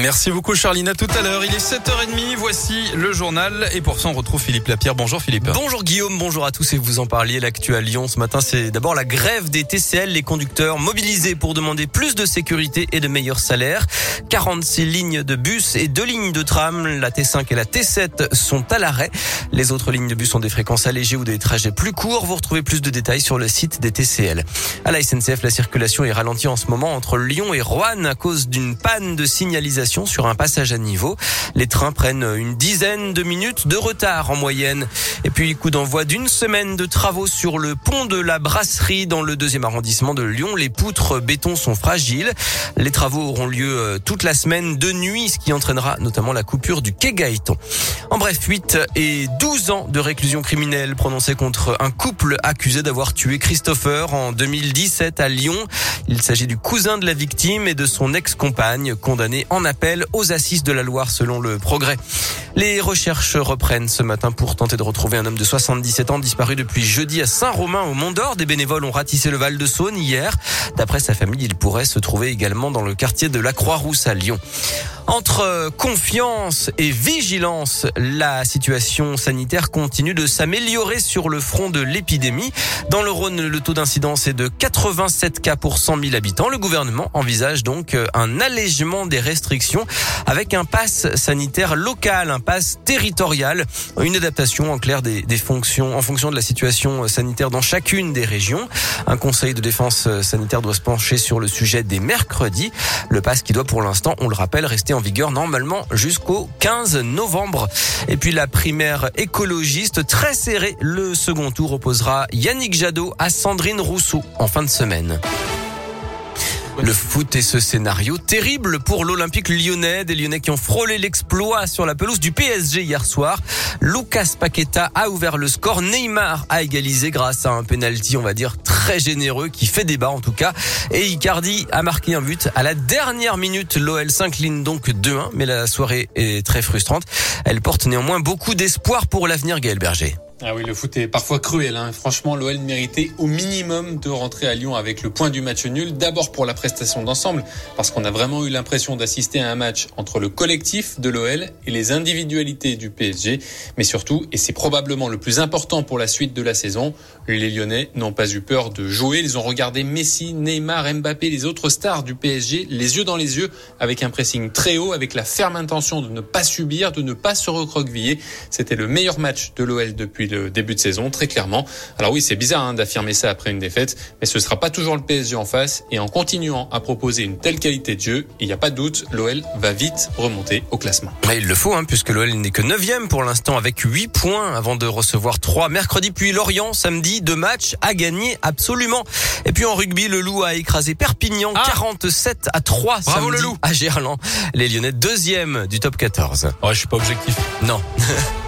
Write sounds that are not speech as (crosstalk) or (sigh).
Merci beaucoup Charline, à tout à l'heure. Il est 7h30, voici le journal et pour ça on retrouve Philippe Lapierre. Bonjour Philippe. Bonjour Guillaume, bonjour à tous et vous en parliez l'actu à Lyon ce matin, c'est d'abord la grève des TCL, les conducteurs mobilisés pour demander plus de sécurité et de meilleurs salaires. 46 lignes de bus et deux lignes de tram, la T5 et la T7 sont à l'arrêt. Les autres lignes de bus ont des fréquences allégées ou des trajets plus courts. Vous retrouvez plus de détails sur le site des TCL. À la SNCF, la circulation est ralentie en ce moment entre Lyon et Roanne à cause d'une panne de signalisation sur un passage à niveau. Les trains prennent une dizaine de minutes de retard en moyenne. Et puis, coup d'envoi d'une semaine de travaux sur le pont de la Brasserie dans le deuxième arrondissement de Lyon. Les poutres béton sont fragiles. Les travaux auront lieu euh, toute la semaine de nuit, ce qui entraînera notamment la coupure du quai Gaëton. En bref, 8 et 12 ans de réclusion criminelle prononcés contre un couple accusé d'avoir tué Christopher en 2017 à Lyon. Il s'agit du cousin de la victime et de son ex-compagne condamné en appel aux assises de la Loire selon le progrès. Les recherches reprennent ce matin pour tenter de retrouver un homme de 77 ans disparu depuis jeudi à Saint-Romain au Mont d'Or. Des bénévoles ont ratissé le Val de Saône hier. D'après sa famille, il pourrait se trouver également dans le quartier de la Croix-Rousse à Lyon. Entre confiance et vigilance, la situation sanitaire continue de s'améliorer sur le front de l'épidémie. Dans le Rhône, le taux d'incidence est de 87 cas pour 100 000 habitants. Le gouvernement envisage donc un allègement des restrictions avec un pass sanitaire local, un pass territorial, une adaptation en clair des, fonctions en fonction de la situation sanitaire dans chacune des régions. Un conseil de défense sanitaire doit se pencher sur le sujet des mercredis. Le pass qui doit pour l'instant, on le rappelle, rester en vigueur normalement jusqu'au 15 novembre. Et puis la primaire écologiste très serrée. Le second tour opposera Yannick Jadot à Sandrine Rousseau en fin de semaine. Le foot est ce scénario terrible pour l'Olympique lyonnais. Des Lyonnais qui ont frôlé l'exploit sur la pelouse du PSG hier soir. Lucas Paqueta a ouvert le score. Neymar a égalisé grâce à un penalty, on va dire, très généreux, qui fait débat en tout cas. Et Icardi a marqué un but à la dernière minute. L'OL s'incline donc 2-1, mais la soirée est très frustrante. Elle porte néanmoins beaucoup d'espoir pour l'avenir Gaël Berger. Ah oui, le foot est parfois cruel. Hein. Franchement, l'OL méritait au minimum de rentrer à Lyon avec le point du match nul. D'abord pour la prestation d'ensemble, parce qu'on a vraiment eu l'impression d'assister à un match entre le collectif de l'OL et les individualités du PSG. Mais surtout, et c'est probablement le plus important pour la suite de la saison, les Lyonnais n'ont pas eu peur de jouer. Ils ont regardé Messi, Neymar, Mbappé, les autres stars du PSG, les yeux dans les yeux, avec un pressing très haut, avec la ferme intention de ne pas subir, de ne pas se recroqueviller. C'était le meilleur match de l'OL depuis le début de saison, très clairement. Alors oui, c'est bizarre hein, d'affirmer ça après une défaite, mais ce sera pas toujours le PSG en face. Et en continuant à proposer une telle qualité de jeu, il n'y a pas de doute, l'OL va vite remonter au classement. Mais il le faut, hein, puisque l'OL n'est que 9 pour l'instant avec 8 points avant de recevoir 3 mercredi, puis Lorient samedi. Deux matchs à gagner absolument. Et puis en rugby, le Loup a écrasé Perpignan ah 47 à 3 Bravo le Loup à Gerland. Les Lyonnais deuxième du top 14. Ouais, je suis pas objectif. Non. (laughs)